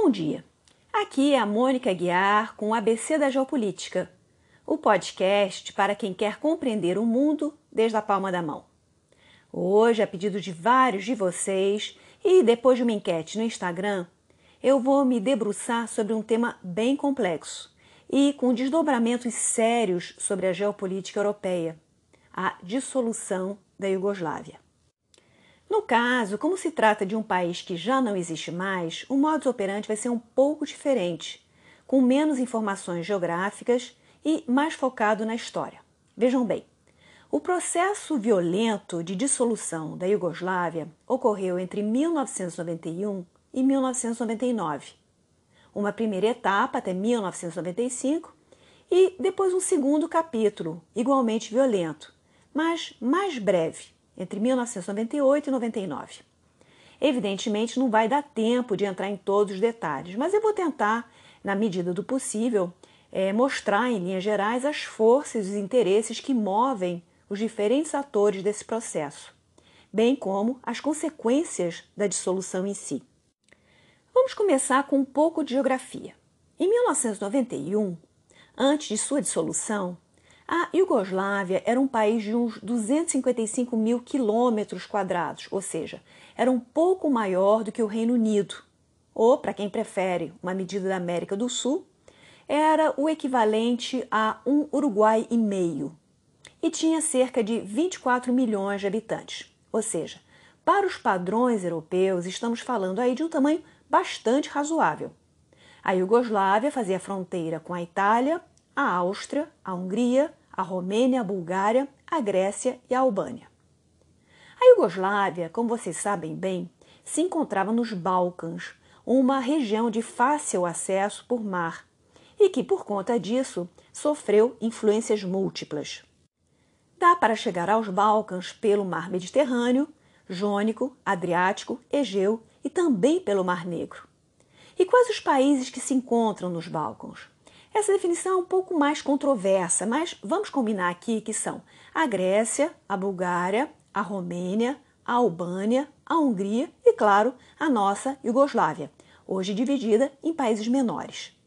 Bom dia. Aqui é a Mônica Guiar com o ABC da Geopolítica, o podcast para quem quer compreender o mundo desde a palma da mão. Hoje, a pedido de vários de vocês e depois de uma enquete no Instagram, eu vou me debruçar sobre um tema bem complexo e com desdobramentos sérios sobre a geopolítica europeia: a dissolução da Iugoslávia. No caso, como se trata de um país que já não existe mais, o modus operandi vai ser um pouco diferente, com menos informações geográficas e mais focado na história. Vejam bem, o processo violento de dissolução da Iugoslávia ocorreu entre 1991 e 1999. Uma primeira etapa até 1995 e depois um segundo capítulo, igualmente violento, mas mais breve, entre 1998 e 99. Evidentemente, não vai dar tempo de entrar em todos os detalhes, mas eu vou tentar, na medida do possível, é, mostrar em linhas gerais as forças e os interesses que movem os diferentes atores desse processo, bem como as consequências da dissolução em si. Vamos começar com um pouco de geografia. Em 1991, antes de sua dissolução, a Iugoslávia era um país de uns 255 mil quilômetros quadrados, ou seja, era um pouco maior do que o Reino Unido, ou, para quem prefere uma medida da América do Sul, era o equivalente a um Uruguai e meio, e tinha cerca de 24 milhões de habitantes. Ou seja, para os padrões europeus, estamos falando aí de um tamanho bastante razoável. A Iugoslávia fazia fronteira com a Itália, a Áustria, a Hungria, a Romênia, a Bulgária, a Grécia e a Albânia. A Iugoslávia, como vocês sabem bem, se encontrava nos Balcãs, uma região de fácil acesso por mar, e que, por conta disso, sofreu influências múltiplas. Dá para chegar aos Balcãs pelo Mar Mediterrâneo, Jônico, Adriático, Egeu e também pelo Mar Negro. E quais os países que se encontram nos Balcãs? Essa definição é um pouco mais controversa, mas vamos combinar aqui que são a Grécia, a Bulgária, a Romênia, a Albânia, a Hungria e, claro, a nossa Iugoslávia, hoje dividida em países menores.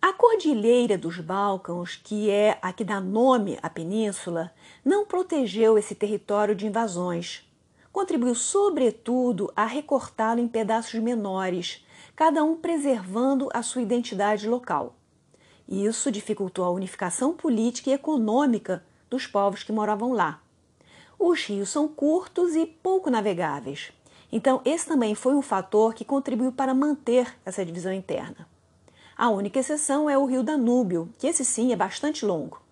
A Cordilheira dos Balcãs, que é a que dá nome à península, não protegeu esse território de invasões. Contribuiu, sobretudo, a recortá-lo em pedaços menores, cada um preservando a sua identidade local. Isso dificultou a unificação política e econômica dos povos que moravam lá. Os rios são curtos e pouco navegáveis, então esse também foi um fator que contribuiu para manter essa divisão interna. A única exceção é o rio Danúbio, que esse sim é bastante longo.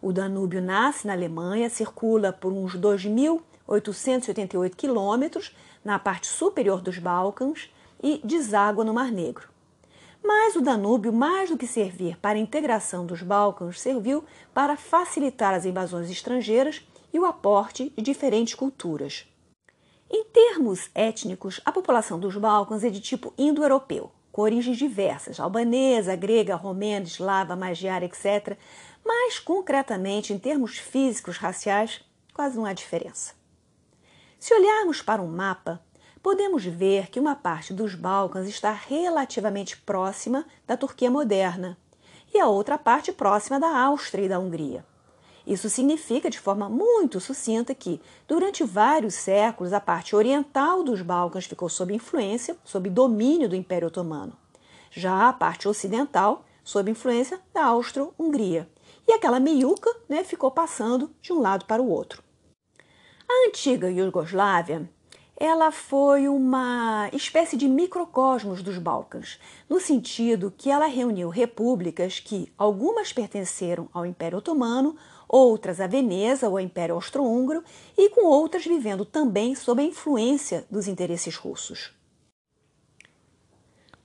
O Danúbio nasce na Alemanha, circula por uns 2.888 quilômetros na parte superior dos Balcãs e deságua no Mar Negro. Mas o Danúbio, mais do que servir para a integração dos Balcãs, serviu para facilitar as invasões estrangeiras e o aporte de diferentes culturas. Em termos étnicos, a população dos Balcãs é de tipo indo-europeu, com origens diversas, albanesa, grega, romena, eslava, magiar, etc. Mas, concretamente, em termos físicos, raciais, quase não há diferença. Se olharmos para um mapa, podemos ver que uma parte dos Balcãs está relativamente próxima da Turquia moderna e a outra parte próxima da Áustria e da Hungria. Isso significa, de forma muito sucinta, que, durante vários séculos, a parte oriental dos Balcãs ficou sob influência, sob domínio do Império Otomano. Já a parte ocidental, sob influência da Áustria-Hungria. E aquela meiuca né, ficou passando de um lado para o outro. A antiga Iugoslávia ela foi uma espécie de microcosmos dos Balcãs, no sentido que ela reuniu repúblicas que algumas pertenceram ao Império Otomano, outras a Veneza ou ao Império Austro-Húngaro e com outras vivendo também sob a influência dos interesses russos.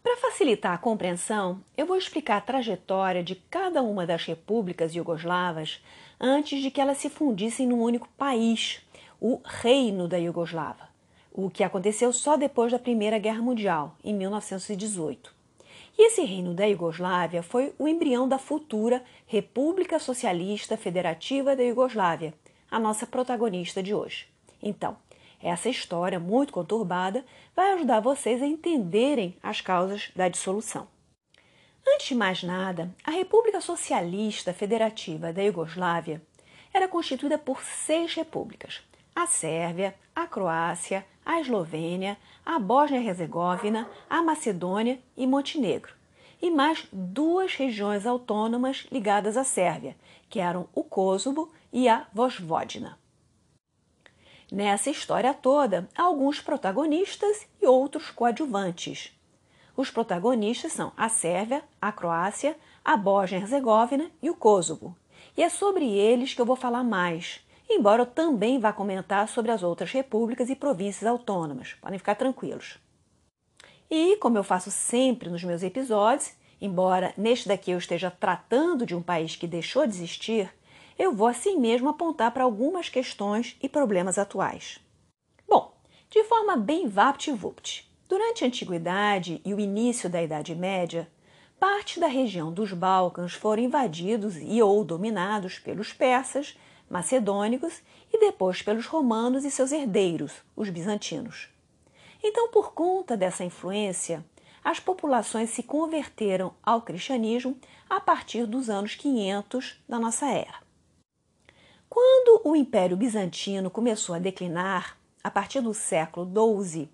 Para facilitar a compreensão, eu vou explicar a trajetória de cada uma das repúblicas iugoslavas antes de que elas se fundissem num único país, o Reino da Iugoslava o que aconteceu só depois da Primeira Guerra Mundial, em 1918. E esse reino da Iugoslávia foi o embrião da futura República Socialista Federativa da Iugoslávia, a nossa protagonista de hoje. Então, Essa história muito conturbada vai ajudar vocês a entenderem as causas da dissolução. Antes de mais nada, a República Socialista Federativa da Iugoslávia era constituída por seis repúblicas: a Sérvia, a Croácia, a Eslovênia, a Bósnia-Herzegovina, a Macedônia e Montenegro, e mais duas regiões autônomas ligadas à Sérvia, que eram o Kosovo e a Vojvodina. Nessa história toda, há alguns protagonistas e outros coadjuvantes. Os protagonistas são a Sérvia, a Croácia, a Bósnia-Herzegovina e o Kosovo. E é sobre eles que eu vou falar mais, embora eu também vá comentar sobre as outras repúblicas e províncias autônomas. Podem ficar tranquilos. E, como eu faço sempre nos meus episódios, embora neste daqui eu esteja tratando de um país que deixou de existir, eu vou assim mesmo apontar para algumas questões e problemas atuais. Bom, de forma bem vapt-vupt, durante a Antiguidade e o início da Idade Média, parte da região dos Balcãs foram invadidos e ou dominados pelos persas, macedônicos e depois pelos romanos e seus herdeiros, os bizantinos. Então, por conta dessa influência, as populações se converteram ao cristianismo a partir dos anos 500 da nossa era. Quando o Império Bizantino começou a declinar, a partir do século XII,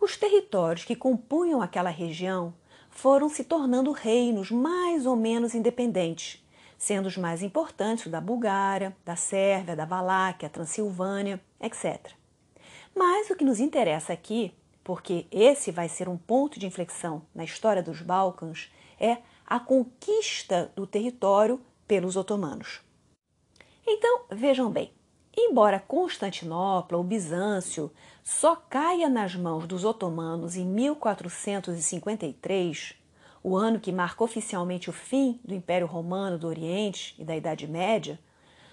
os territórios que compunham aquela região foram se tornando reinos mais ou menos independentes, sendo os mais importantes o da Bulgária, da Sérvia, da Valáquia, Transilvânia, etc. Mas o que nos interessa aqui, porque esse vai ser um ponto de inflexão na história dos Balcãs, é a conquista do território pelos otomanos. Então, vejam bem, embora Constantinopla ou Bizâncio só caia nas mãos dos otomanos em 1453, o ano que marca oficialmente o fim do Império Romano do Oriente e da Idade Média,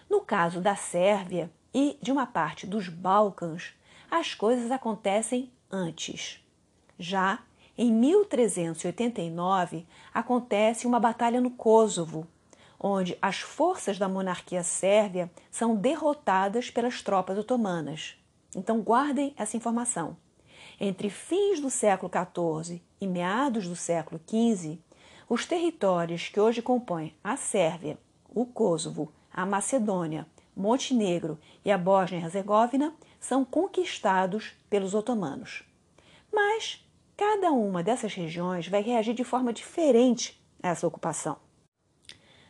no caso da Sérvia e de uma parte dos Balcãs, as coisas acontecem antes. Já em 1389 acontece uma batalha no Kosovo, onde as forças da monarquia sérvia são derrotadas pelas tropas otomanas. Então guardem essa informação. Entre fins do século XIV e meados do século XV, os territórios que hoje compõem a Sérvia, o Kosovo, a Macedônia, Montenegro e a Bósnia-Herzegovina são conquistados pelos otomanos. Mas cada uma dessas regiões vai reagir de forma diferente a essa ocupação.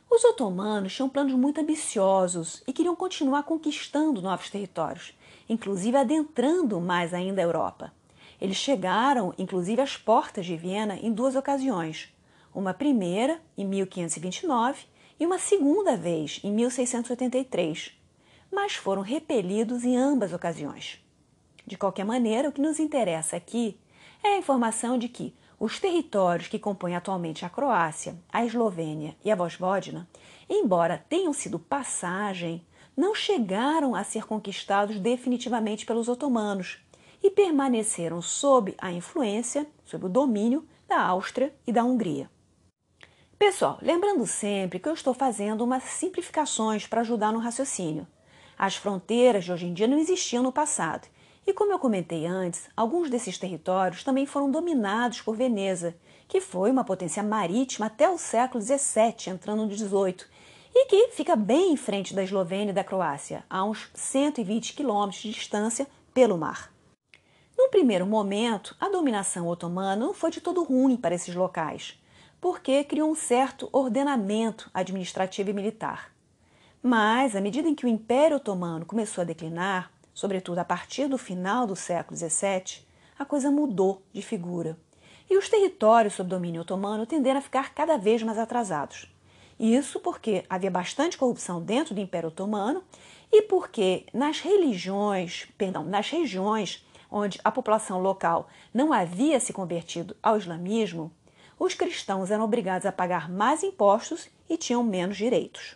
Os otomanos tinham planos muito ambiciosos e queriam continuar conquistando novos territórios, inclusive adentrando mais ainda a Europa. Eles chegaram, inclusive, às portas de Viena em duas ocasiões. Uma primeira, em 1529, e uma segunda vez, em 1683, mas foram repelidos em ambas ocasiões. De qualquer maneira, o que nos interessa aqui é a informação de que os territórios que compõem atualmente a Croácia, a Eslovênia e a Vojvodina, embora tenham sido passagem, não chegaram a ser conquistados definitivamente pelos otomanos e permaneceram sob a influência, sob o domínio da Áustria e da Hungria. Pessoal, lembrando sempre que eu estou fazendo umas simplificações para ajudar no raciocínio. As fronteiras de hoje em dia não existiam no passado e como eu comentei antes, alguns desses territórios também foram dominados por Veneza, que foi uma potência marítima até o século XVII, entrando no XVIII, e que fica bem em frente da Eslovênia e da Croácia, a uns 120 quilômetros de distância pelo mar. Num primeiro momento, a dominação otomana não foi de todo ruim para esses locais, porque criou um certo ordenamento administrativo e militar. Mas, à medida em que o Império Otomano começou a declinar, sobretudo a partir do final do século XVII, a coisa mudou de figura. E os territórios sob domínio otomano tenderam a ficar cada vez mais atrasados. Isso porque havia bastante corrupção dentro do Império Otomano e porque nas religiões, perdão, nas regiões onde a população local não havia se convertido ao islamismo, os cristãos eram obrigados a pagar mais impostos e tinham menos direitos.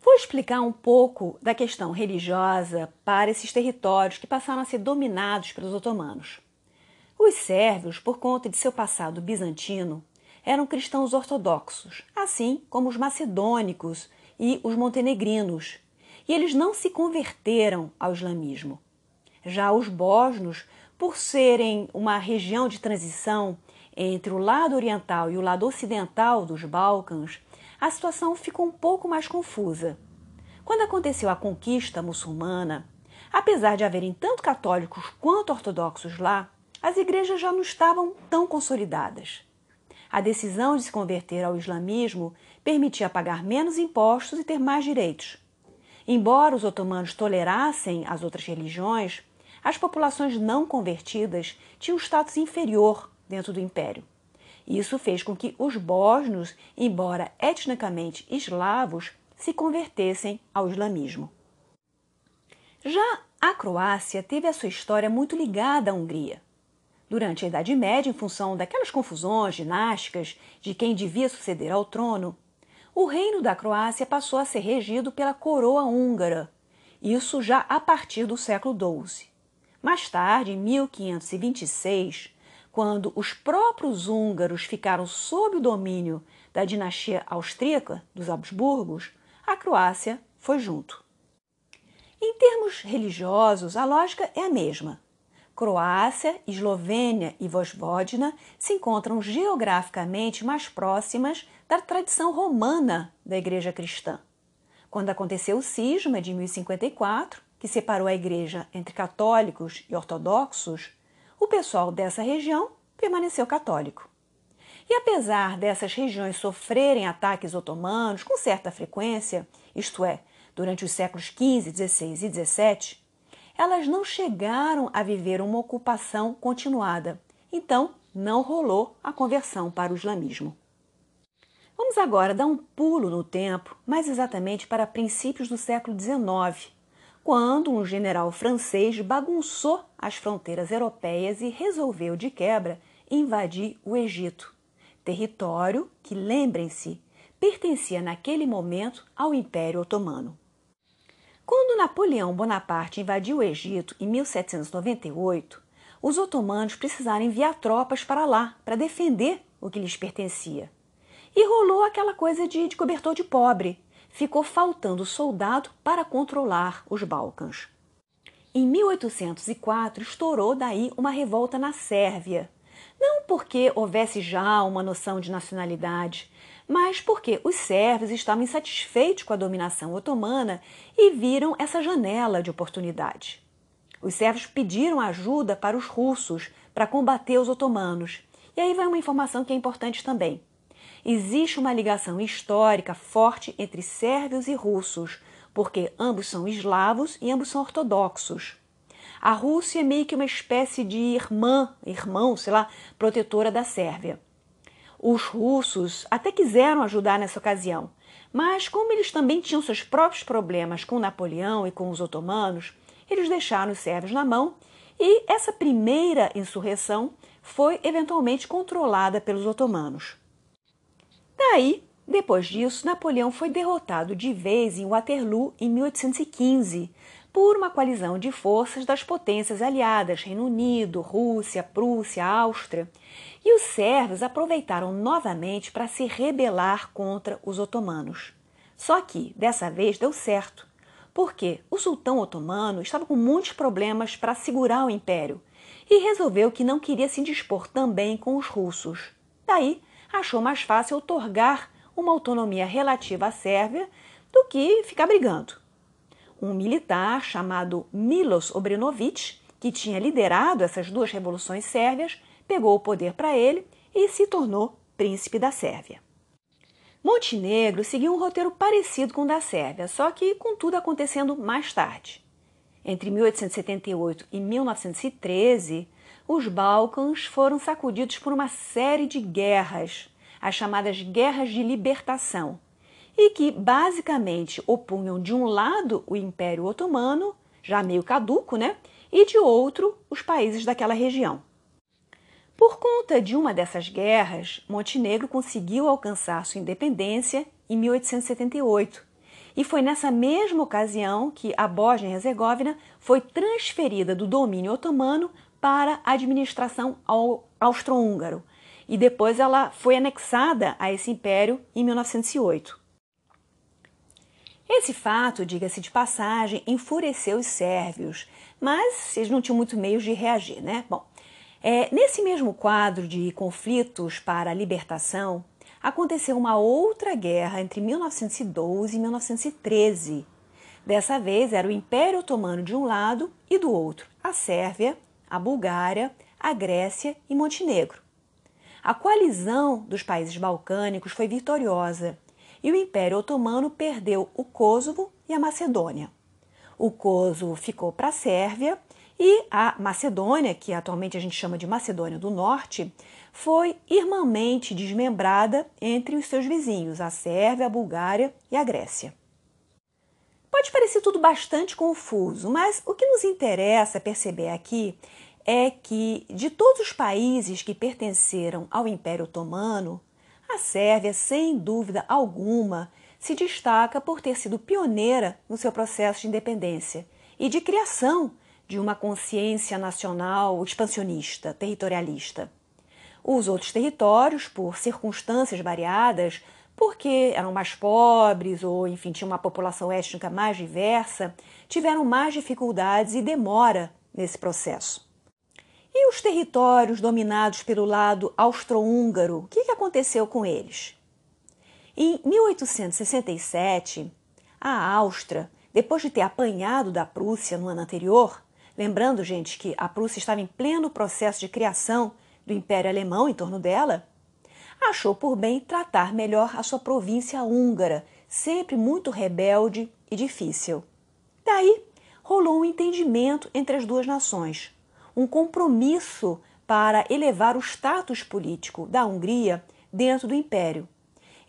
Vou explicar um pouco da questão religiosa para esses territórios que passaram a ser dominados pelos otomanos. Os sérvios, por conta de seu passado bizantino, eram cristãos ortodoxos, assim como os macedônicos e os montenegrinos, e eles não se converteram ao islamismo. Já os bósnios, por serem uma região de transição entre o lado oriental e o lado ocidental dos Balcãs, a situação ficou um pouco mais confusa. Quando aconteceu a conquista muçulmana, apesar de haverem tanto católicos quanto ortodoxos lá, as igrejas já não estavam tão consolidadas. A decisão de se converter ao islamismo permitia pagar menos impostos e ter mais direitos. Embora os otomanos tolerassem as outras religiões, as populações não convertidas tinham status inferior dentro do império. Isso fez com que os bósnios, embora etnicamente eslavos, se convertessem ao islamismo. Já a Croácia teve a sua história muito ligada à Hungria. Durante a Idade Média, em função daquelas confusões dinásticas de quem devia suceder ao trono, o reino da Croácia passou a ser regido pela coroa húngara, isso já a partir do século XII. Mais tarde, em 1526, quando os próprios húngaros ficaram sob o domínio da dinastia austríaca dos Habsburgos, a Croácia foi junto. Em termos religiosos, a lógica é a mesma. Croácia, Eslovênia e Vojvodina se encontram geograficamente mais próximas da tradição romana da Igreja cristã. Quando aconteceu o cisma de 1054, que separou a igreja entre católicos e ortodoxos, o pessoal dessa região permaneceu católico. E apesar dessas regiões sofrerem ataques otomanos com certa frequência, isto é, durante os séculos XV, XVI e XVII, elas não chegaram a viver uma ocupação continuada. Então, não rolou a conversão para o islamismo. Vamos agora dar um pulo no tempo, mais exatamente para princípios do século XIX, quando um general francês bagunçou as fronteiras europeias e resolveu, de quebra, invadir o Egito, território que, lembrem-se, pertencia naquele momento ao Império Otomano. Quando Napoleão Bonaparte invadiu o Egito em 1798, os otomanos precisaram enviar tropas para lá para defender o que lhes pertencia. E rolou aquela coisa de, de cobertor de pobre. Ficou faltando soldado para controlar os Balcãs. Em 1804 estourou daí uma revolta na Sérvia. Não porque houvesse já uma noção de nacionalidade, mas porque os sérvios estavam insatisfeitos com a dominação otomana e viram essa janela de oportunidade. Os sérvios pediram ajuda para os russos para combater os otomanos. E aí vai uma informação que é importante também. Existe uma ligação histórica forte entre sérvios e russos, porque ambos são eslavos e ambos são ortodoxos. A Rússia é meio que uma espécie de irmã, irmão, sei lá, protetora da Sérvia. Os russos até quiseram ajudar nessa ocasião, mas como eles também tinham seus próprios problemas com Napoleão e com os otomanos, eles deixaram os sérvios na mão e essa primeira insurreição foi eventualmente controlada pelos otomanos. Daí, depois disso, Napoleão foi derrotado de vez em Waterloo em 1815 por uma coalizão de forças das potências aliadas Reino Unido, Rússia, Prússia, Áustria, e os sérvios aproveitaram novamente para se rebelar contra os otomanos. Só que, dessa vez, deu certo, porque o sultão otomano estava com muitos problemas para segurar o império e resolveu que não queria se dispor também com os russos. Daí, achou mais fácil otorgar uma autonomia relativa à Sérvia do que ficar brigando um militar chamado Milos Obrenović, que tinha liderado essas duas revoluções sérvias, pegou o poder para ele e se tornou príncipe da Sérvia. Montenegro seguiu um roteiro parecido com o da Sérvia, só que com tudo acontecendo mais tarde. Entre 1878 e 1913, os Balcãs foram sacudidos por uma série de guerras, as chamadas Guerras de Libertação, e que basicamente opunham de um lado o Império Otomano, já meio caduco, né? E de outro os países daquela região. Por conta de uma dessas guerras, Montenegro conseguiu alcançar sua independência em 1878. E foi nessa mesma ocasião que a Bósnia e Herzegovina foi transferida do domínio otomano para a administração austro-húngaro. E depois ela foi anexada a esse império em 1908. Esse fato, diga-se de passagem, enfureceu os sérvios, mas eles não tinham muito meios de reagir, né? Bom, é, nesse mesmo quadro de conflitos para a libertação, aconteceu uma outra guerra entre 1912 e 1913. Dessa vez era o Império Otomano de um lado e do outro a Sérvia, a Bulgária, a Grécia e Montenegro. A coalizão dos países balcânicos foi vitoriosa e o Império Otomano perdeu o Kosovo e a Macedônia. O Kosovo ficou para a Sérvia e a Macedônia, que atualmente a gente chama de Macedônia do Norte, foi irmãmente desmembrada entre os seus vizinhos, a Sérvia, a Bulgária e a Grécia. Pode parecer tudo bastante confuso, mas o que nos interessa perceber aqui é que, de todos os países que pertenceram ao Império Otomano, a Sérvia, sem dúvida alguma, se destaca por ter sido pioneira no seu processo de independência e de criação de uma consciência nacional expansionista, territorialista. Os outros territórios, por circunstâncias variadas, porque eram mais pobres ou, enfim, tinham uma população étnica mais diversa, tiveram mais dificuldades e demora nesse processo. E os territórios dominados pelo lado austro-húngaro, o que aconteceu com eles? Em 1867, a Áustria, depois de ter apanhado da Prússia no ano anterior, Lembrando, gente, que a Prússia estava em pleno processo de criação do Império Alemão em torno dela, achou por bem tratar melhor a sua província húngara, sempre muito rebelde e difícil. Daí rolou um entendimento entre as duas nações, um compromisso para elevar o status político da Hungria dentro do Império.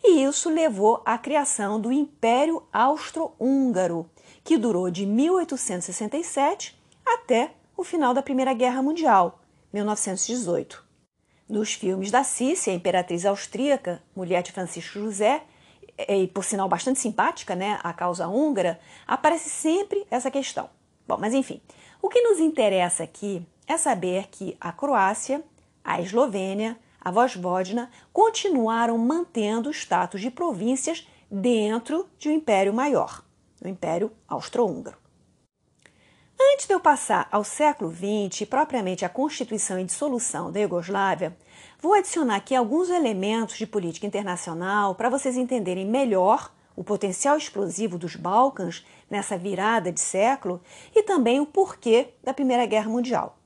E isso levou à criação do Império Austro-Húngaro, que durou de 1867 até o final da Primeira Guerra Mundial, 1918. Nos filmes da Cícia, a imperatriz austríaca, mulher de Francisco José, e por sinal bastante simpática, né, a causa húngara, aparece sempre essa questão. Bom, mas enfim, o que nos interessa aqui é saber que a Croácia, a Eslovênia, a Vojvodina continuaram mantendo o status de províncias dentro de um império maior, o Império Austro-Húngaro. Antes de eu passar ao século XX, propriamente a constituição e dissolução da Iugoslávia, vou adicionar aqui alguns elementos de política internacional para vocês entenderem melhor o potencial explosivo dos Balcãs nessa virada de século e também o porquê da Primeira Guerra Mundial.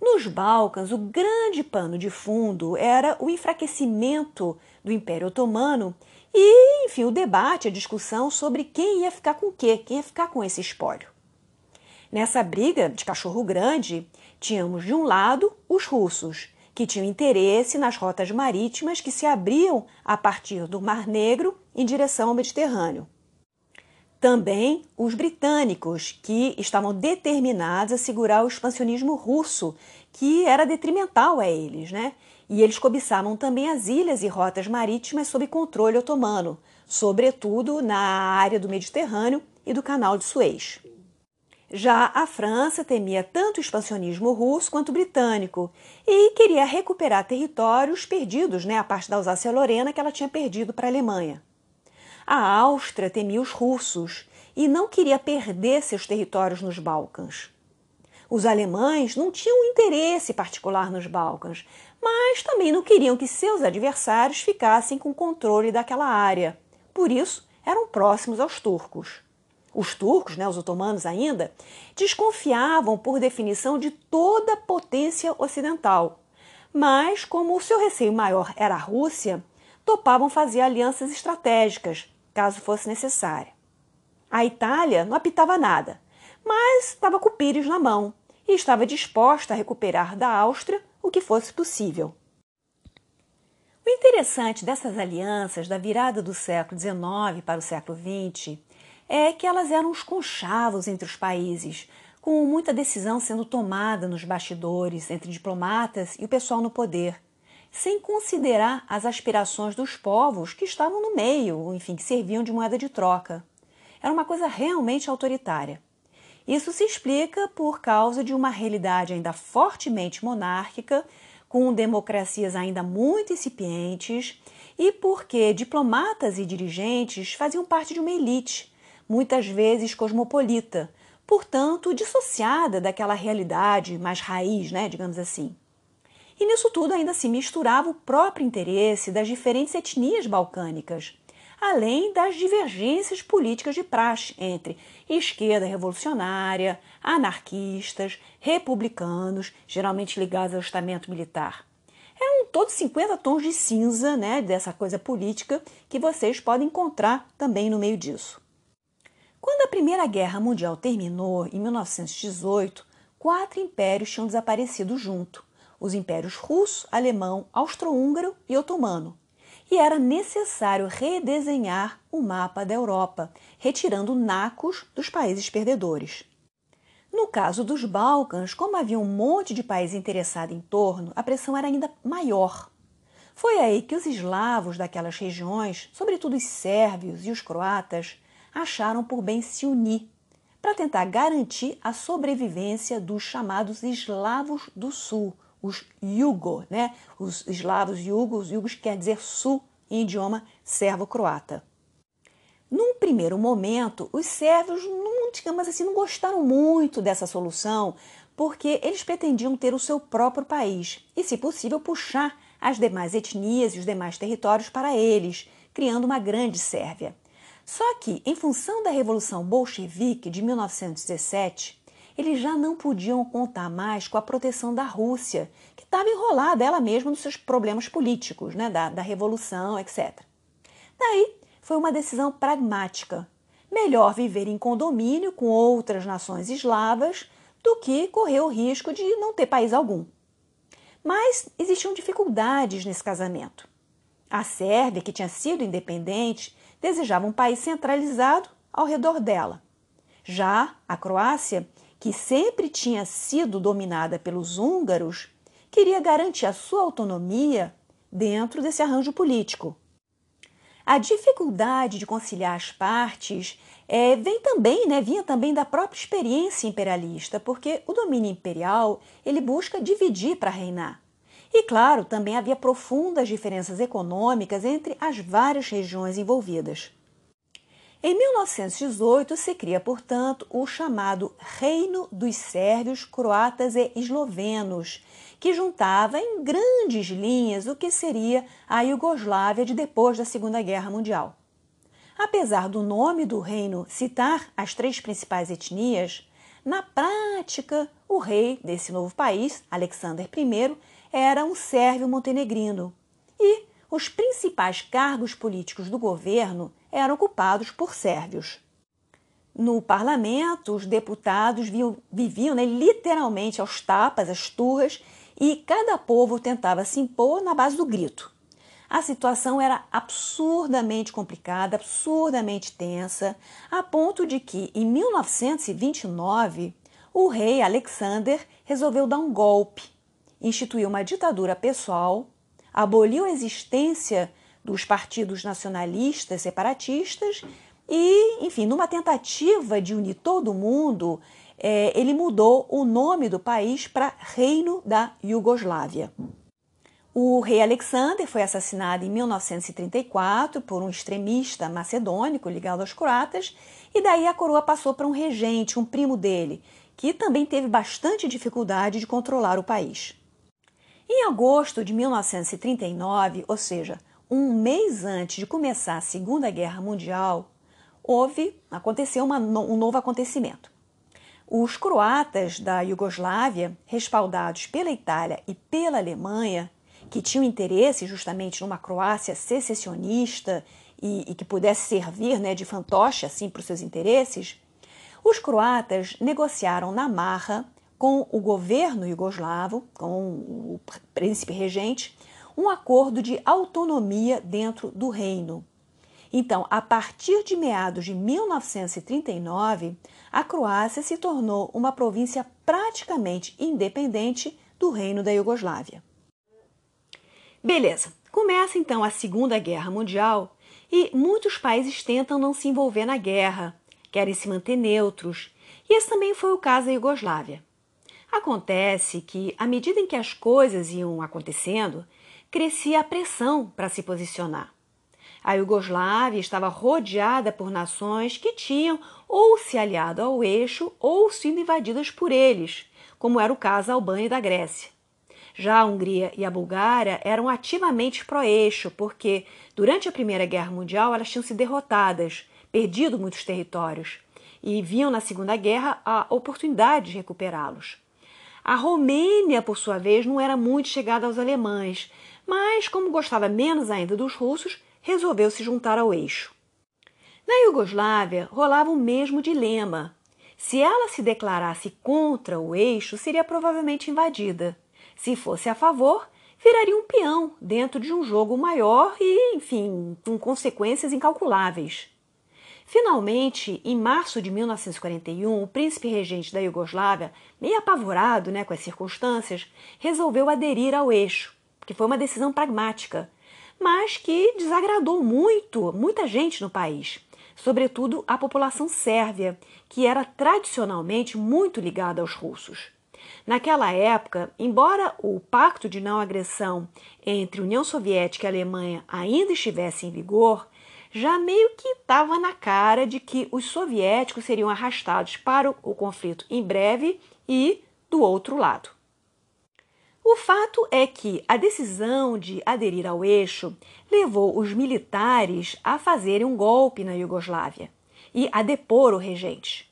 Nos Balcãs, o grande pano de fundo era o enfraquecimento do Império Otomano e, enfim, o debate, a discussão sobre quem ia ficar com o quê, quem ia ficar com esse espólio. Nessa briga de cachorro grande, tínhamos de um lado os russos, que tinham interesse nas rotas marítimas que se abriam a partir do Mar Negro em direção ao Mediterrâneo. Também os britânicos, que estavam determinados a segurar o expansionismo russo, que era detrimental a eles, né? E eles cobiçavam também as ilhas e rotas marítimas sob controle otomano, sobretudo na área do Mediterrâneo e do Canal de Suez. Já a França temia tanto o expansionismo russo quanto o britânico e queria recuperar territórios perdidos, né, a parte da Alsácia-Lorena que ela tinha perdido para a Alemanha. A Áustria temia os russos e não queria perder seus territórios nos Balcãs. Os alemães não tinham interesse particular nos Balcãs, mas também não queriam que seus adversários ficassem com controle daquela área. Por isso, eram próximos aos turcos. Os turcos, né, os otomanos ainda, desconfiavam por definição de toda potência ocidental. Mas, como o seu receio maior era a Rússia, topavam fazer alianças estratégicas, caso fosse necessária. A Itália não apitava nada, mas estava com o Pires na mão e estava disposta a recuperar da Áustria o que fosse possível. O interessante dessas alianças da virada do século XIX para o século XX é que elas eram os conchavos entre os países, com muita decisão sendo tomada nos bastidores entre diplomatas e o pessoal no poder, sem considerar as aspirações dos povos que estavam no meio, enfim, que serviam de moeda de troca. Era uma coisa realmente autoritária. Isso se explica por causa de uma realidade ainda fortemente monárquica, com democracias ainda muito incipientes, e porque diplomatas e dirigentes faziam parte de uma elite muitas vezes cosmopolita, portanto dissociada daquela realidade mais raiz, né, digamos assim. E nisso tudo ainda se misturava o próprio interesse das diferentes etnias balcânicas, além das divergências políticas de praxe entre esquerda revolucionária, anarquistas, republicanos, geralmente ligados ao estamento militar. Eram todos 50 tons de cinza né, dessa coisa política que vocês podem encontrar também no meio disso. Quando a Primeira Guerra Mundial terminou, em 1918, quatro impérios tinham desaparecido junto: os impérios russo, alemão, austro-húngaro e otomano. E era necessário redesenhar o mapa da Europa, retirando nacos dos países perdedores. No caso dos Balcãs, como havia um monte de países interessados em torno, a pressão era ainda maior. Foi aí que os eslavos daquelas regiões, sobretudo os sérvios e os croatas, acharam por bem se unir para tentar garantir a sobrevivência dos chamados eslavos do sul, os Yugo, né? Os eslavos Yugos, Yugos quer dizer sul em idioma servo-croata. Num primeiro momento, os sérvios, não, digamos assim, não gostaram muito dessa solução, porque eles pretendiam ter o seu próprio país e, se possível, puxar as demais etnias e os demais territórios para eles, criando uma grande Sérvia. Só que, em função da Revolução Bolchevique de 1917, eles já não podiam contar mais com a proteção da Rússia, que estava enrolada ela mesma nos seus problemas políticos, né, da, da Revolução, etc. Daí foi uma decisão pragmática. Melhor viver em condomínio com outras nações eslavas do que correr o risco de não ter país algum. Mas existiam dificuldades nesse casamento. A Sérvia, que tinha sido independente, desejava um país centralizado ao redor dela. Já a Croácia, que sempre tinha sido dominada pelos húngaros, queria garantir a sua autonomia dentro desse arranjo político. A dificuldade de conciliar as partes é, vem também, né, vinha também da própria experiência imperialista, porque o domínio imperial ele busca dividir para reinar. E, claro, também havia profundas diferenças econômicas entre as várias regiões envolvidas. Em 1918 se cria, portanto, o chamado Reino dos Sérvios, Croatas e Eslovenos, que juntava em grandes linhas o que seria a Iugoslávia de depois da Segunda Guerra Mundial. Apesar do nome do reino citar as três principais etnias, na prática, o rei desse novo país, Alexander I, era um sérvio montenegrino e os principais cargos políticos do governo eram ocupados por sérvios. No parlamento, os deputados viviam, né, literalmente aos tapas, às turras, e cada povo tentava se impor na base do grito. A situação era absurdamente complicada, absurdamente tensa, a ponto de que, em 1929, o rei Alexander resolveu dar um golpe instituiu uma ditadura pessoal, aboliu a existência dos partidos nacionalistas separatistas e, enfim, numa tentativa de unir todo mundo, é, ele mudou o nome do país para Reino da Iugoslávia. O rei Alexander foi assassinado em 1934 por um extremista macedônico ligado aos croatas, e daí a coroa passou para um regente, um primo dele, que também teve bastante dificuldade de controlar o país. Em agosto de 1939, ou seja, um mês antes de começar a Segunda Guerra Mundial, houve, aconteceu uma, um novo acontecimento. Os croatas da Iugoslávia, respaldados pela Itália e pela Alemanha, que tinham interesse justamente numa Croácia secessionista e, e que pudesse servir né, de fantoche assim para os seus interesses, os croatas negociaram na marra com o governo iugoslavo, com o príncipe regente, um acordo de autonomia dentro do reino. Então, a partir de meados de 1939, a Croácia se tornou uma província praticamente independente do reino da Iugoslávia. Beleza, começa então a Segunda Guerra Mundial e muitos países tentam não se envolver na guerra, querem se manter neutros, e esse também foi o caso da Iugoslávia. Acontece que, à medida em que as coisas iam acontecendo, crescia a pressão para se posicionar. A Iugoslávia estava rodeada por nações que tinham ou se aliado ao eixo ou sido invadidas por eles, como era o caso da Albânia e da Grécia. Já a Hungria e a Bulgária eram ativamente pró-eixo, porque durante a Primeira Guerra Mundial elas tinham sido derrotadas, perdido muitos territórios, e viam na Segunda Guerra a oportunidade de recuperá-los. A Romênia, por sua vez, não era muito chegada aos alemães, mas, como gostava menos ainda dos russos, resolveu se juntar ao eixo. Na Iugoslávia rolava o mesmo dilema. Se ela se declarasse contra o eixo, seria provavelmente invadida. Se fosse a favor, viraria um peão dentro de um jogo maior e, enfim, com consequências incalculáveis. Finalmente, em março de 1941, o príncipe regente da Iugoslávia, meio apavorado né, com as circunstâncias, resolveu aderir ao eixo, que foi uma decisão pragmática, mas que desagradou muito, muita gente no país, sobretudo a população sérvia, que era tradicionalmente muito ligada aos russos. Naquela época, embora o pacto de não agressão entre União Soviética e Alemanha ainda estivesse em vigor, já meio que estava na cara de que os soviéticos seriam arrastados para o conflito em breve e do outro lado. O fato é que a decisão de aderir ao eixo levou os militares a fazerem um golpe na Iugoslávia e a depor o regente.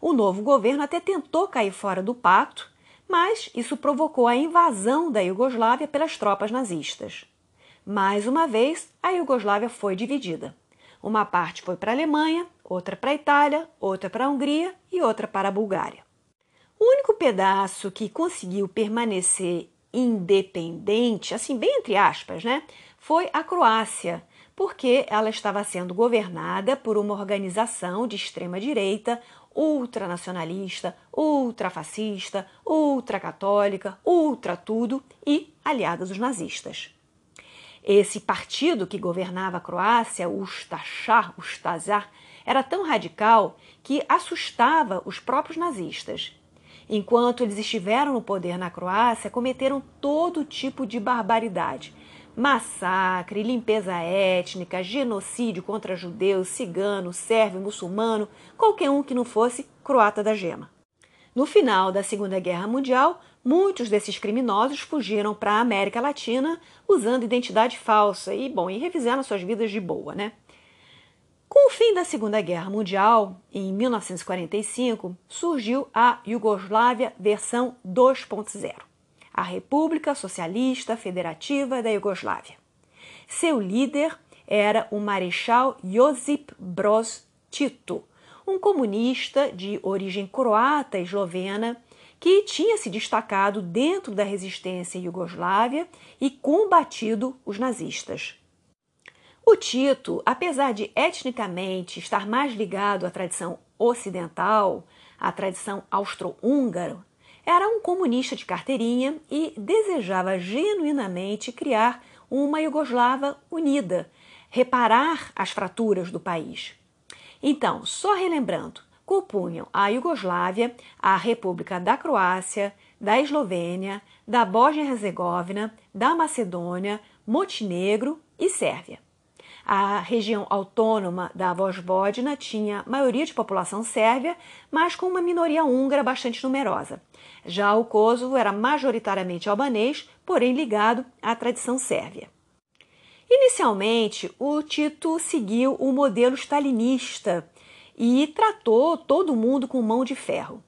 O novo governo até tentou cair fora do pacto, mas isso provocou a invasão da Iugoslávia pelas tropas nazistas. Mais uma vez, a Iugoslávia foi dividida. Uma parte foi para a Alemanha, outra para a Itália, outra para a Hungria e outra para a Bulgária. O único pedaço que conseguiu permanecer independente, assim, bem entre aspas, né, foi a Croácia, porque ela estava sendo governada por uma organização de extrema direita ultranacionalista, ultrafascista, ultracatólica, ultra tudo e aliada dos nazistas. Esse partido que governava a Croácia, o Ustachar, o Stazar, era tão radical que assustava os próprios nazistas. Enquanto eles estiveram no poder na Croácia, cometeram todo tipo de barbaridade, massacre, limpeza étnica, genocídio contra judeus, cigano, sérvio, muçulmano, qualquer um que não fosse croata da gema. No final da Segunda Guerra Mundial, muitos desses criminosos fugiram para a América Latina usando identidade falsa e, bom, e revisando suas vidas de boa, né? Com o fim da Segunda Guerra Mundial, em 1945, surgiu a Iugoslávia versão 2.0 a República Socialista Federativa da Iugoslávia. Seu líder era o Marechal Josip Broz Tito, um comunista de origem croata e eslovena que tinha se destacado dentro da resistência iugoslávia e combatido os nazistas. O Tito, apesar de etnicamente estar mais ligado à tradição ocidental, à tradição austro-húngara, era um comunista de carteirinha e desejava genuinamente criar uma Iugoslava unida, reparar as fraturas do país. Então, só relembrando, compunham a Iugoslávia, a República da Croácia, da Eslovênia, da Bósnia-Herzegovina, da Macedônia, Montenegro e Sérvia. A região autônoma da Vojvodina tinha maioria de população sérvia, mas com uma minoria húngara bastante numerosa. Já o Kosovo era majoritariamente albanês, porém ligado à tradição sérvia. Inicialmente, o Tito seguiu o modelo stalinista e tratou todo mundo com mão de ferro.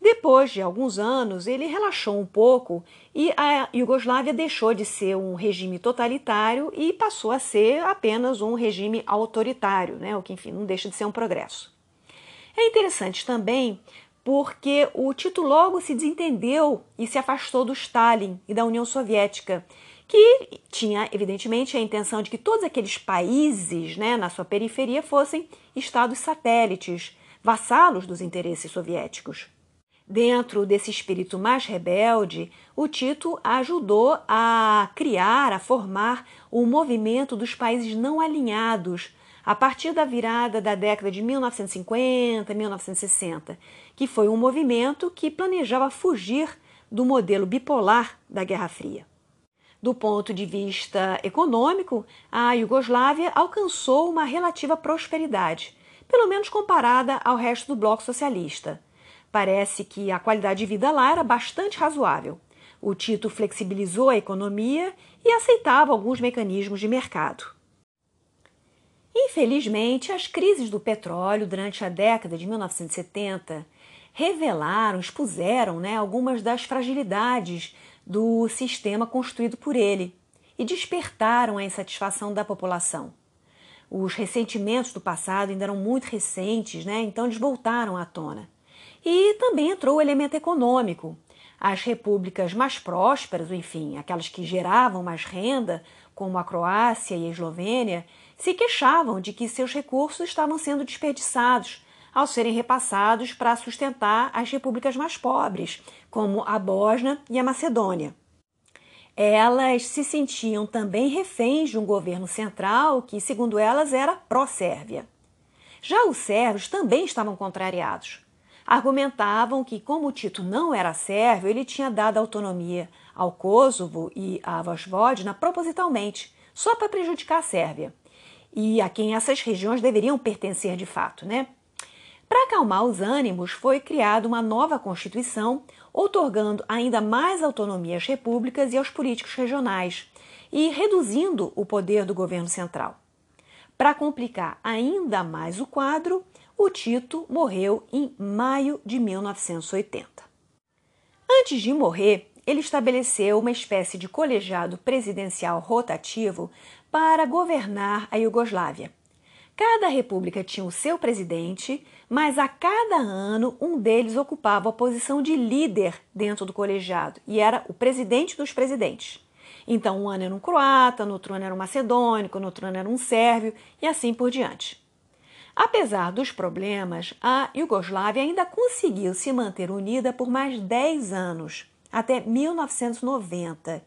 Depois de alguns anos, ele relaxou um pouco e a Iugoslávia deixou de ser um regime totalitário e passou a ser apenas um regime autoritário, né? o que, enfim, não deixa de ser um progresso. É interessante também porque o Tito logo se desentendeu e se afastou do Stalin e da União Soviética, que tinha, evidentemente, a intenção de que todos aqueles países né, na sua periferia fossem estados satélites, vassalos dos interesses soviéticos. Dentro desse espírito mais rebelde, o Tito ajudou a criar, a formar o movimento dos países não alinhados a partir da virada da década de 1950, 1960, que foi um movimento que planejava fugir do modelo bipolar da Guerra Fria. Do ponto de vista econômico, a Iugoslávia alcançou uma relativa prosperidade, pelo menos comparada ao resto do bloco socialista. Parece que a qualidade de vida lá era bastante razoável. O Tito flexibilizou a economia e aceitava alguns mecanismos de mercado. Infelizmente, as crises do petróleo durante a década de 1970 revelaram, expuseram né, algumas das fragilidades do sistema construído por ele e despertaram a insatisfação da população. Os ressentimentos do passado ainda eram muito recentes, né? então eles voltaram à tona. E também entrou o elemento econômico. As repúblicas mais prósperas, enfim, aquelas que geravam mais renda, como a Croácia e a Eslovênia, se queixavam de que seus recursos estavam sendo desperdiçados ao serem repassados para sustentar as repúblicas mais pobres, como a Bósnia e a Macedônia. Elas se sentiam também reféns de um governo central que, segundo elas, era pró-Sérvia. Já os sérvios também estavam contrariados. Argumentavam que, como o Tito não era sérvio, ele tinha dado autonomia ao Kosovo e à Vojvodina propositalmente, só para prejudicar a Sérvia, e a quem essas regiões deveriam pertencer de fato, né? Para acalmar os ânimos, foi criada uma nova Constituição, otorgando ainda mais autonomia às repúblicas e aos políticos regionais e reduzindo o poder do governo central. Para complicar ainda mais o quadro, o Tito morreu em maio de 1980. Antes de morrer, ele estabeleceu uma espécie de colegiado presidencial rotativo para governar a Iugoslávia. Cada república tinha o seu presidente, mas a cada ano um deles ocupava a posição de líder dentro do colegiado e era o presidente dos presidentes. Então, um ano era um croata, no outro ano era um macedônico, no outro ano era um sérvio e assim por diante. Apesar dos problemas, a Iugoslávia ainda conseguiu se manter unida por mais 10 anos, até 1990.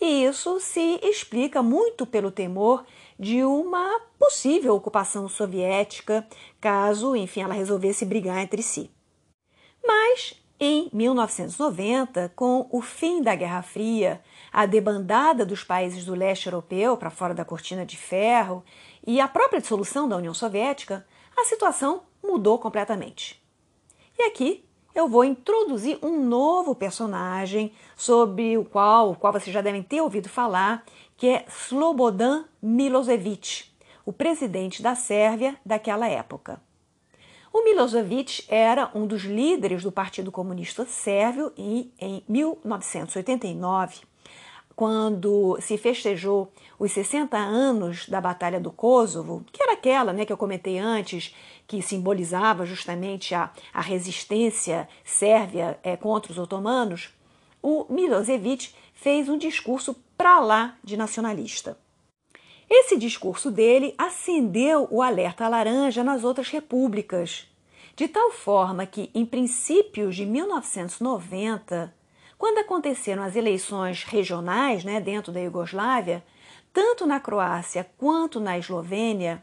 E isso se explica muito pelo temor de uma possível ocupação soviética, caso, enfim, ela resolvesse brigar entre si. Mas em 1990, com o fim da Guerra Fria, a debandada dos países do leste europeu para fora da cortina de ferro e a própria dissolução da União Soviética, a situação mudou completamente. E aqui eu vou introduzir um novo personagem sobre o qual, o qual vocês já devem ter ouvido falar, que é Slobodan Milosevic, o presidente da Sérvia daquela época. O Milosevic era um dos líderes do Partido Comunista Sérvio e em 1989, quando se festejou os 60 anos da Batalha do Kosovo, que era aquela né, que eu comentei antes, que simbolizava justamente a, a resistência sérvia é, contra os otomanos, o Milosevic fez um discurso para lá de nacionalista. Esse discurso dele acendeu o alerta laranja nas outras repúblicas, de tal forma que, em princípios de 1990, quando aconteceram as eleições regionais né, dentro da Iugoslávia, tanto na Croácia quanto na Eslovênia,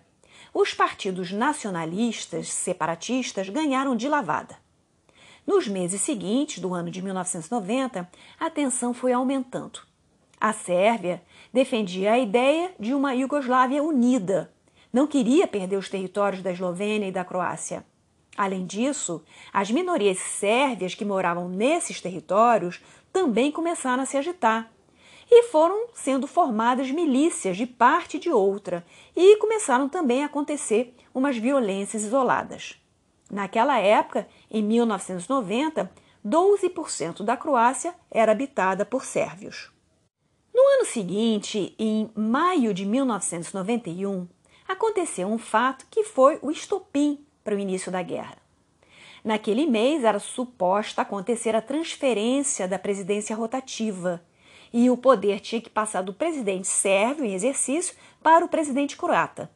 os partidos nacionalistas separatistas ganharam de lavada. Nos meses seguintes do ano de 1990, a tensão foi aumentando. A Sérvia defendia a ideia de uma Iugoslávia unida. Não queria perder os territórios da Eslovênia e da Croácia. Além disso, as minorias sérvias que moravam nesses territórios também começaram a se agitar. E foram sendo formadas milícias de parte e de outra, e começaram também a acontecer umas violências isoladas. Naquela época, em 1990, 12% da Croácia era habitada por sérvios. No ano seguinte, em maio de 1991, aconteceu um fato que foi o estopim para o início da guerra. Naquele mês era suposta acontecer a transferência da presidência rotativa e o poder tinha que passar do presidente sérvio em exercício para o presidente croata.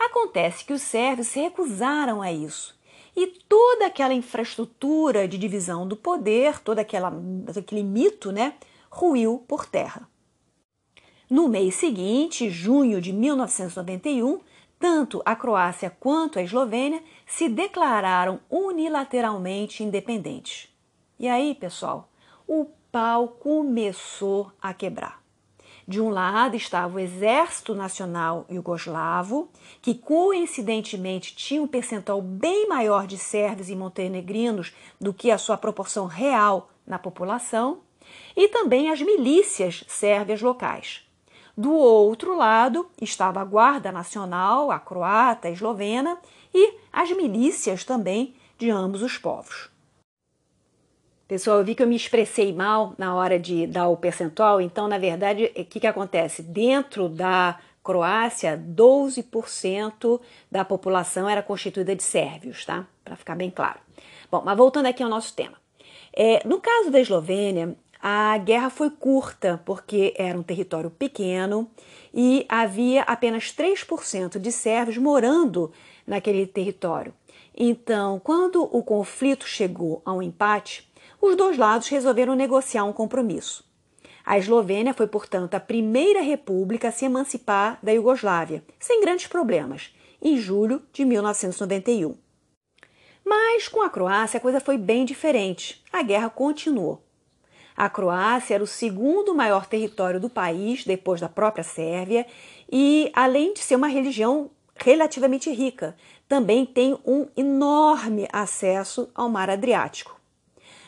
Acontece que os sérvios se recusaram a isso e toda aquela infraestrutura de divisão do poder, todo aquela, aquele mito, né, ruiu por terra. No mês seguinte, junho de 1991, tanto a Croácia quanto a Eslovênia se declararam unilateralmente independentes. E aí, pessoal, o pau começou a quebrar. De um lado estava o Exército Nacional Iugoslavo, que coincidentemente tinha um percentual bem maior de sérvios e montenegrinos do que a sua proporção real na população, e também as milícias sérvias locais. Do outro lado estava a Guarda Nacional, a croata, a eslovena e as milícias também de ambos os povos. Pessoal, eu vi que eu me expressei mal na hora de dar o percentual, então, na verdade, o que, que acontece? Dentro da Croácia, 12% da população era constituída de sérvios, tá? Para ficar bem claro. Bom, mas voltando aqui ao nosso tema. É, no caso da Eslovênia, a guerra foi curta, porque era um território pequeno e havia apenas 3% de sérvios morando naquele território. Então, quando o conflito chegou a um empate, os dois lados resolveram negociar um compromisso. A Eslovênia foi, portanto, a primeira república a se emancipar da Iugoslávia, sem grandes problemas, em julho de 1991. Mas com a Croácia a coisa foi bem diferente. A guerra continuou. A Croácia era o segundo maior território do país, depois da própria Sérvia, e além de ser uma religião relativamente rica, também tem um enorme acesso ao mar Adriático.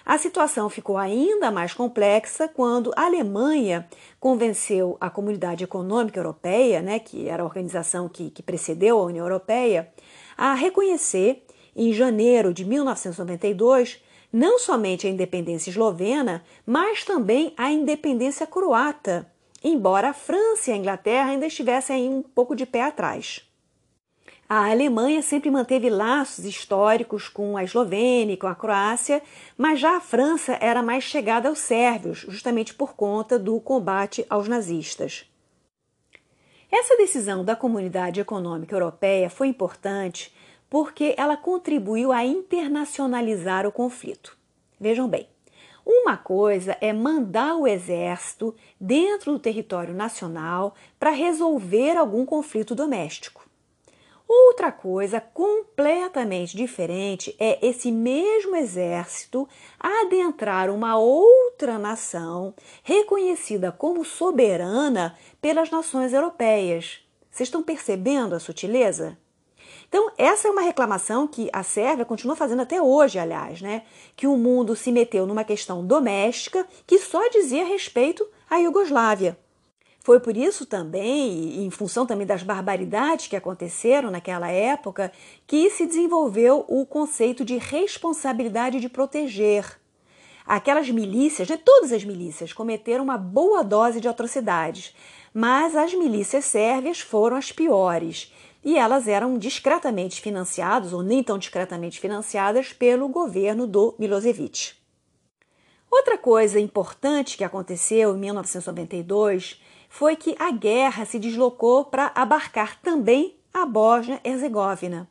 A situação ficou ainda mais complexa quando a Alemanha convenceu a Comunidade Econômica Europeia, né, que era a organização que, que precedeu a União Europeia, a reconhecer, em janeiro de 1992, não somente a independência eslovena, mas também a independência croata, embora a França e a Inglaterra ainda estivessem um pouco de pé atrás. A Alemanha sempre manteve laços históricos com a Eslovênia e com a Croácia, mas já a França era mais chegada aos sérvios, justamente por conta do combate aos nazistas. Essa decisão da Comunidade Econômica Europeia foi importante porque ela contribuiu a internacionalizar o conflito. Vejam bem, uma coisa é mandar o exército dentro do território nacional para resolver algum conflito doméstico. Outra coisa completamente diferente é esse mesmo exército adentrar uma outra nação reconhecida como soberana pelas nações europeias. Vocês estão percebendo a sutileza? Então, essa é uma reclamação que a Sérvia continua fazendo até hoje, aliás, né? Que o mundo se meteu numa questão doméstica que só dizia respeito à Iugoslávia. Foi por isso também, em função também das barbaridades que aconteceram naquela época, que se desenvolveu o conceito de responsabilidade de proteger. Aquelas milícias, né, todas as milícias, cometeram uma boa dose de atrocidades, mas as milícias sérvias foram as piores e elas eram discretamente financiadas, ou nem tão discretamente financiadas, pelo governo do Milosevic. Outra coisa importante que aconteceu em 1992 foi que a guerra se deslocou para abarcar também a Bósnia-Herzegovina.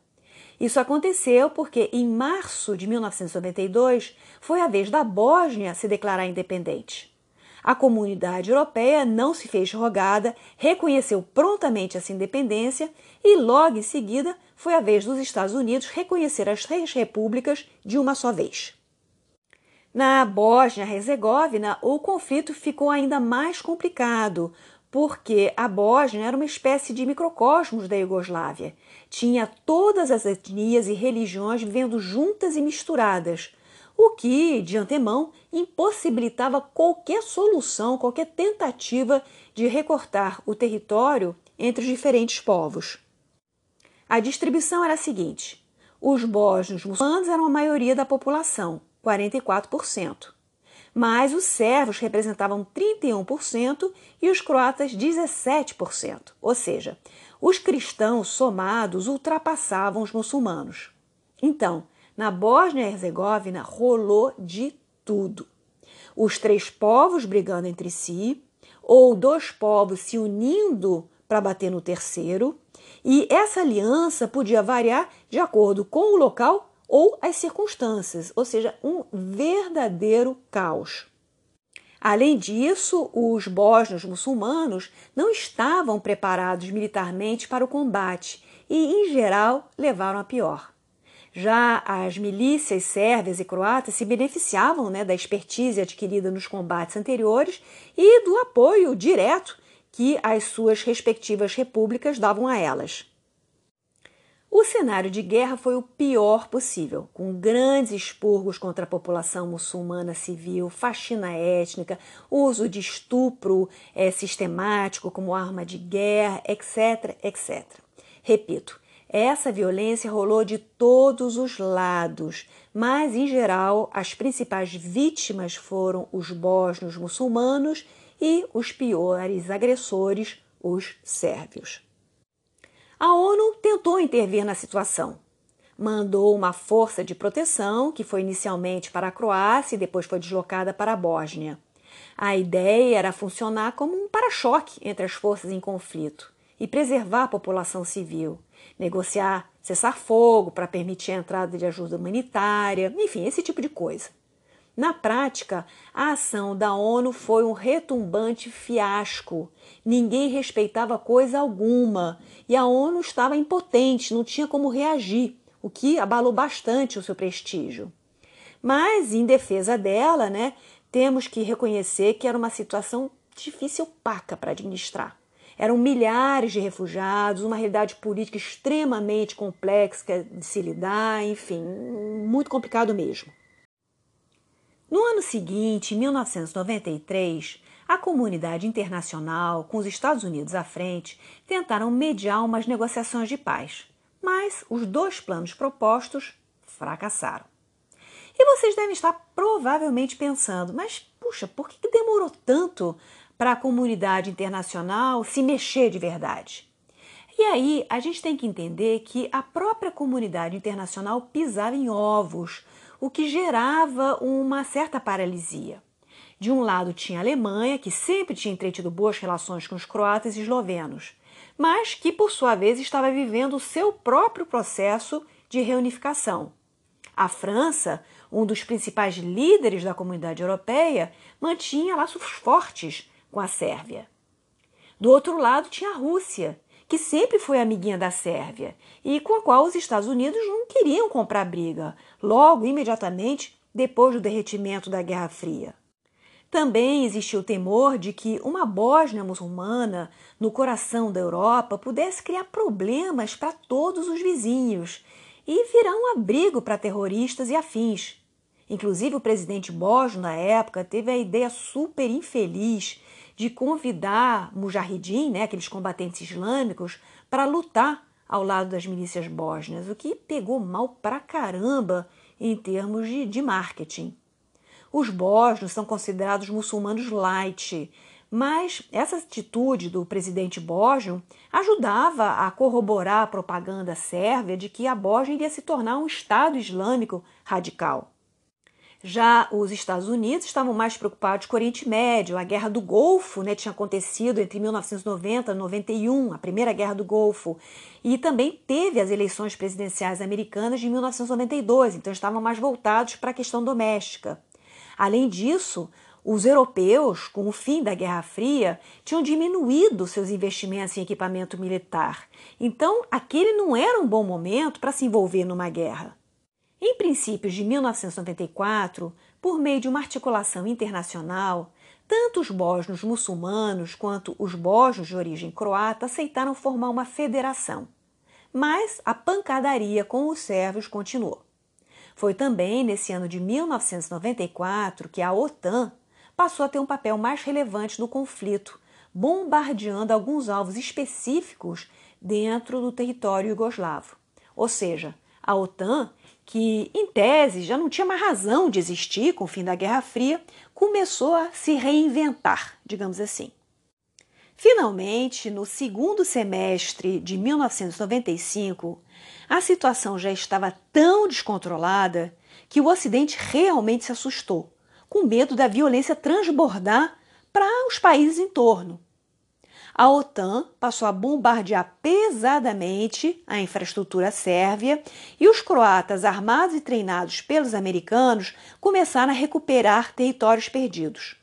Isso aconteceu porque, em março de 1992, foi a vez da Bósnia se declarar independente. A comunidade europeia não se fez rogada, reconheceu prontamente essa independência e, logo em seguida, foi a vez dos Estados Unidos reconhecer as três repúblicas de uma só vez. Na Bósnia-Herzegovina, o conflito ficou ainda mais complicado, porque a Bósnia era uma espécie de microcosmos da Iugoslávia. Tinha todas as etnias e religiões vivendo juntas e misturadas, o que, de antemão, impossibilitava qualquer solução, qualquer tentativa de recortar o território entre os diferentes povos. A distribuição era a seguinte: os bósnios muçulmanos eram a maioria da população, 44%, mas os sérvios representavam 31% e os croatas 17%, ou seja, os cristãos somados ultrapassavam os muçulmanos. Então, na Bósnia e Herzegovina rolou de tudo. Os três povos brigando entre si, ou dois povos se unindo para bater no terceiro, e essa aliança podia variar de acordo com o local ou as circunstâncias, ou seja, um verdadeiro caos. Além disso, os bósnios muçulmanos não estavam preparados militarmente para o combate e, em geral, levaram a pior. Já as milícias sérvias e croatas se beneficiavam né, da expertise adquirida nos combates anteriores e do apoio direto que as suas respectivas repúblicas davam a elas. O cenário de guerra foi o pior possível, com grandes expurgos contra a população muçulmana civil, faxina étnica, uso de estupro é, sistemático como arma de guerra, etc, etc. Repito, essa violência rolou de todos os lados, mas em geral as principais vítimas foram os bósnios muçulmanos e os piores agressores, os sérvios. A ONU tentou intervir na situação. Mandou uma força de proteção, que foi inicialmente para a Croácia e depois foi deslocada para a Bósnia. A ideia era funcionar como um para-choque entre as forças em conflito e preservar a população civil, negociar cessar-fogo para permitir a entrada de ajuda humanitária, enfim, esse tipo de coisa. Na prática, a ação da ONU foi um retumbante fiasco. Ninguém respeitava coisa alguma e a ONU estava impotente, não tinha como reagir, o que abalou bastante o seu prestígio. Mas, em defesa dela, né, temos que reconhecer que era uma situação difícil opaca para administrar. Eram milhares de refugiados, uma realidade política extremamente complexa de se lidar, enfim, muito complicado mesmo. No ano seguinte, em 1993, a comunidade internacional, com os Estados Unidos à frente, tentaram mediar umas negociações de paz, mas os dois planos propostos fracassaram. E vocês devem estar provavelmente pensando, mas puxa, por que demorou tanto para a comunidade internacional se mexer de verdade? E aí a gente tem que entender que a própria comunidade internacional pisava em ovos o que gerava uma certa paralisia. De um lado tinha a Alemanha, que sempre tinha entretido boas relações com os croatas e eslovenos, mas que, por sua vez, estava vivendo o seu próprio processo de reunificação. A França, um dos principais líderes da comunidade europeia, mantinha laços fortes com a Sérvia. Do outro lado tinha a Rússia, que sempre foi amiguinha da Sérvia e com a qual os Estados Unidos não queriam comprar briga, logo imediatamente depois do derretimento da Guerra Fria. Também existiu o temor de que uma Bósnia muçulmana no coração da Europa pudesse criar problemas para todos os vizinhos e um abrigo para terroristas e afins. Inclusive, o presidente bósnio, na época, teve a ideia super infeliz de convidar mujahidin, né, aqueles combatentes islâmicos, para lutar ao lado das milícias bósnias, o que pegou mal pra caramba em termos de, de marketing. Os bósnios são considerados muçulmanos light, mas essa atitude do presidente bósnio ajudava a corroborar a propaganda sérvia de que a Bósnia iria se tornar um Estado islâmico radical. Já os Estados Unidos estavam mais preocupados com o Oriente Médio. A Guerra do Golfo né, tinha acontecido entre 1990 e 91, a Primeira Guerra do Golfo. E também teve as eleições presidenciais americanas de 1992, então estavam mais voltados para a questão doméstica. Além disso, os europeus, com o fim da Guerra Fria, tinham diminuído seus investimentos em equipamento militar. Então, aquele não era um bom momento para se envolver numa guerra. Em princípios de 1994, por meio de uma articulação internacional, tanto os bósnios muçulmanos quanto os bósnios de origem croata aceitaram formar uma federação. Mas a pancadaria com os sérvios continuou. Foi também nesse ano de 1994 que a OTAN passou a ter um papel mais relevante no conflito, bombardeando alguns alvos específicos dentro do território iugoslavo. Ou seja, a OTAN que, em tese, já não tinha mais razão de existir com o fim da Guerra Fria, começou a se reinventar, digamos assim. Finalmente, no segundo semestre de 1995, a situação já estava tão descontrolada que o Ocidente realmente se assustou, com medo da violência transbordar para os países em torno a OTAN passou a bombardear pesadamente a infraestrutura sérvia e os croatas, armados e treinados pelos americanos, começaram a recuperar territórios perdidos.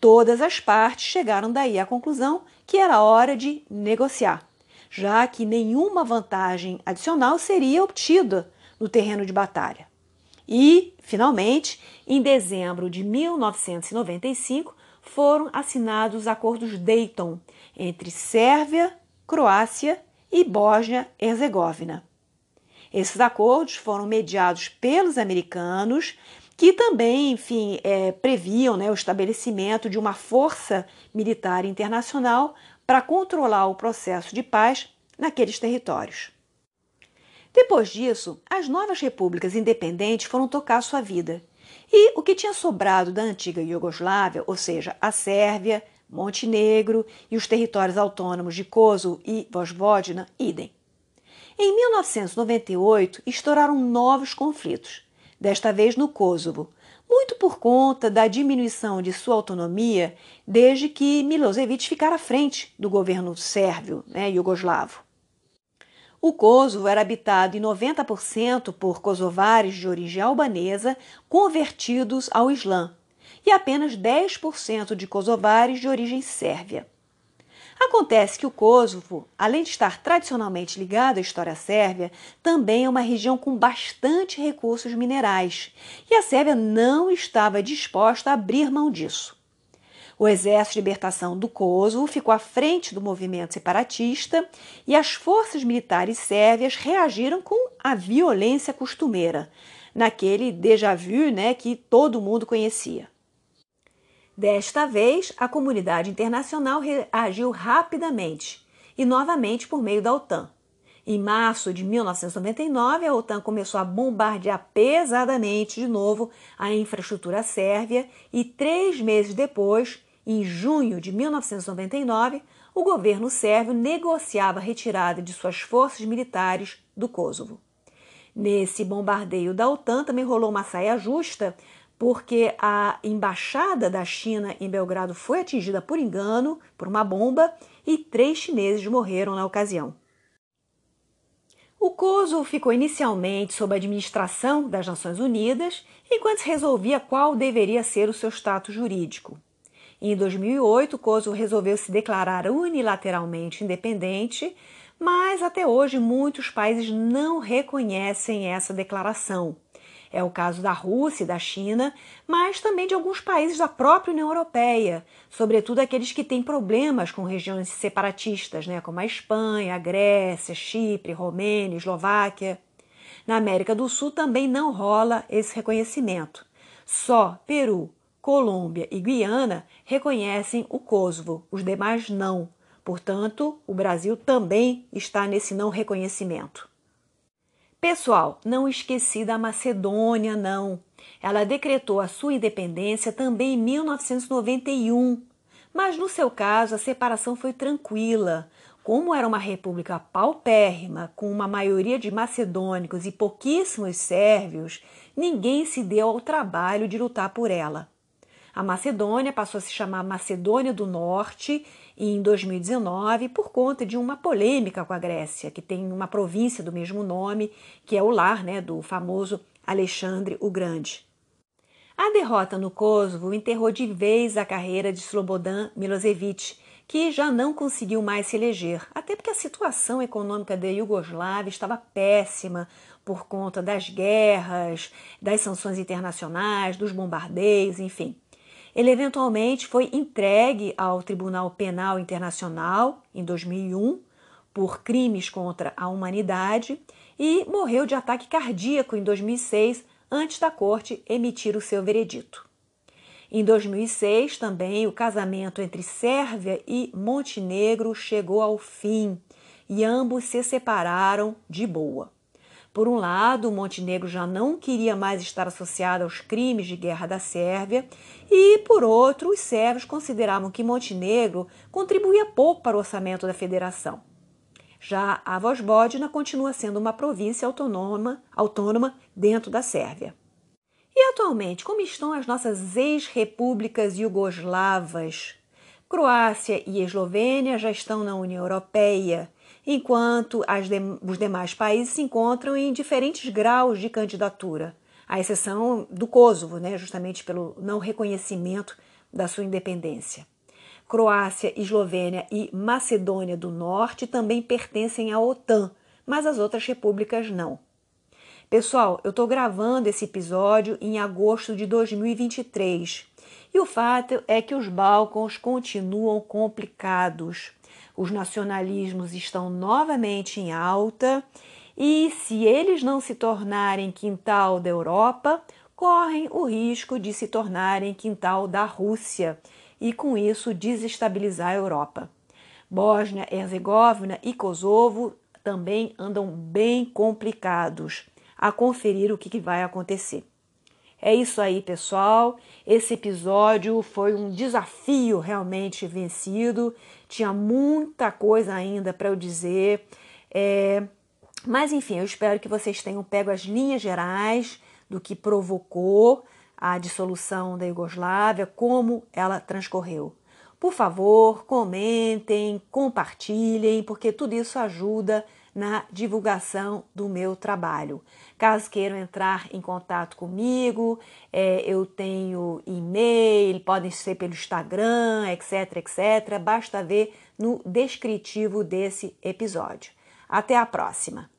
Todas as partes chegaram daí à conclusão que era hora de negociar, já que nenhuma vantagem adicional seria obtida no terreno de batalha. E, finalmente, em dezembro de 1995, foram assinados os acordos Dayton entre Sérvia, Croácia e Bósnia-Herzegovina. Esses acordos foram mediados pelos americanos, que também, enfim, é, previam né, o estabelecimento de uma força militar internacional para controlar o processo de paz naqueles territórios. Depois disso, as novas repúblicas independentes foram tocar sua vida. E o que tinha sobrado da antiga Iugoslávia, ou seja, a Sérvia, Montenegro e os territórios autônomos de Kosovo e Vojvodina, idem. Em 1998, estouraram novos conflitos, desta vez no Kosovo, muito por conta da diminuição de sua autonomia desde que Milosevic ficara à frente do governo sérvio, né, iugoslavo. O Kosovo era habitado em 90% por kosovares de origem albanesa convertidos ao Islã e apenas 10% de kosovares de origem sérvia. Acontece que o Kosovo, além de estar tradicionalmente ligado à história sérvia, também é uma região com bastante recursos minerais, e a Sérvia não estava disposta a abrir mão disso. O Exército de Libertação do Kosovo ficou à frente do movimento separatista e as forças militares sérvias reagiram com a violência costumeira, naquele déjà vu né, que todo mundo conhecia. Desta vez, a comunidade internacional reagiu rapidamente e novamente por meio da OTAN. Em março de 1999, a OTAN começou a bombardear pesadamente de novo a infraestrutura sérvia e três meses depois, em junho de 1999, o governo sérvio negociava a retirada de suas forças militares do Kosovo. Nesse bombardeio da OTAN também rolou uma saia justa porque a embaixada da China em Belgrado foi atingida por engano por uma bomba e três chineses morreram na ocasião. O Kosovo ficou inicialmente sob a administração das Nações Unidas, enquanto se resolvia qual deveria ser o seu status jurídico. Em 2008, o Kosovo resolveu se declarar unilateralmente independente, mas até hoje muitos países não reconhecem essa declaração. É o caso da Rússia e da China, mas também de alguns países da própria União Europeia, sobretudo aqueles que têm problemas com regiões separatistas, né, como a Espanha, a Grécia, Chipre, Romênia, Eslováquia. Na América do Sul também não rola esse reconhecimento. Só Peru, Colômbia e Guiana reconhecem o Kosovo, os demais não. Portanto, o Brasil também está nesse não reconhecimento. Pessoal, não esqueci da Macedônia, não. Ela decretou a sua independência também em 1991. Mas no seu caso, a separação foi tranquila. Como era uma república paupérrima, com uma maioria de macedônicos e pouquíssimos sérvios, ninguém se deu ao trabalho de lutar por ela. A Macedônia passou a se chamar Macedônia do Norte em 2019 por conta de uma polêmica com a Grécia, que tem uma província do mesmo nome, que é o lar né, do famoso Alexandre o Grande. A derrota no Kosovo enterrou de vez a carreira de Slobodan Milosevic, que já não conseguiu mais se eleger, até porque a situação econômica da Iugoslávia estava péssima por conta das guerras, das sanções internacionais, dos bombardeios, enfim. Ele eventualmente foi entregue ao Tribunal Penal Internacional em 2001 por crimes contra a humanidade e morreu de ataque cardíaco em 2006 antes da corte emitir o seu veredito. Em 2006, também o casamento entre Sérvia e Montenegro chegou ao fim e ambos se separaram de boa. Por um lado, Montenegro já não queria mais estar associado aos crimes de guerra da Sérvia, e por outro, os sérvios consideravam que Montenegro contribuía pouco para o orçamento da federação. Já a Vojvodina continua sendo uma província autônoma, autônoma dentro da Sérvia. E atualmente, como estão as nossas ex-repúblicas iugoslavas? Croácia e Eslovênia já estão na União Europeia enquanto os demais países se encontram em diferentes graus de candidatura, à exceção do Kosovo, né, justamente pelo não reconhecimento da sua independência. Croácia, Eslovênia e Macedônia do Norte também pertencem à OTAN, mas as outras repúblicas não. Pessoal, eu estou gravando esse episódio em agosto de 2023 e o fato é que os Balcãs continuam complicados. Os nacionalismos estão novamente em alta e, se eles não se tornarem quintal da Europa, correm o risco de se tornarem quintal da Rússia e, com isso, desestabilizar a Europa. Bósnia, Herzegovina e Kosovo também andam bem complicados a conferir o que vai acontecer. É isso aí, pessoal. Esse episódio foi um desafio realmente vencido. Tinha muita coisa ainda para eu dizer. É... Mas enfim, eu espero que vocês tenham pego as linhas gerais do que provocou a dissolução da Iugoslávia, como ela transcorreu. Por favor, comentem, compartilhem, porque tudo isso ajuda na divulgação do meu trabalho. Caso queiram entrar em contato comigo, é, eu tenho e-mail, podem ser pelo Instagram, etc, etc. Basta ver no descritivo desse episódio. Até a próxima!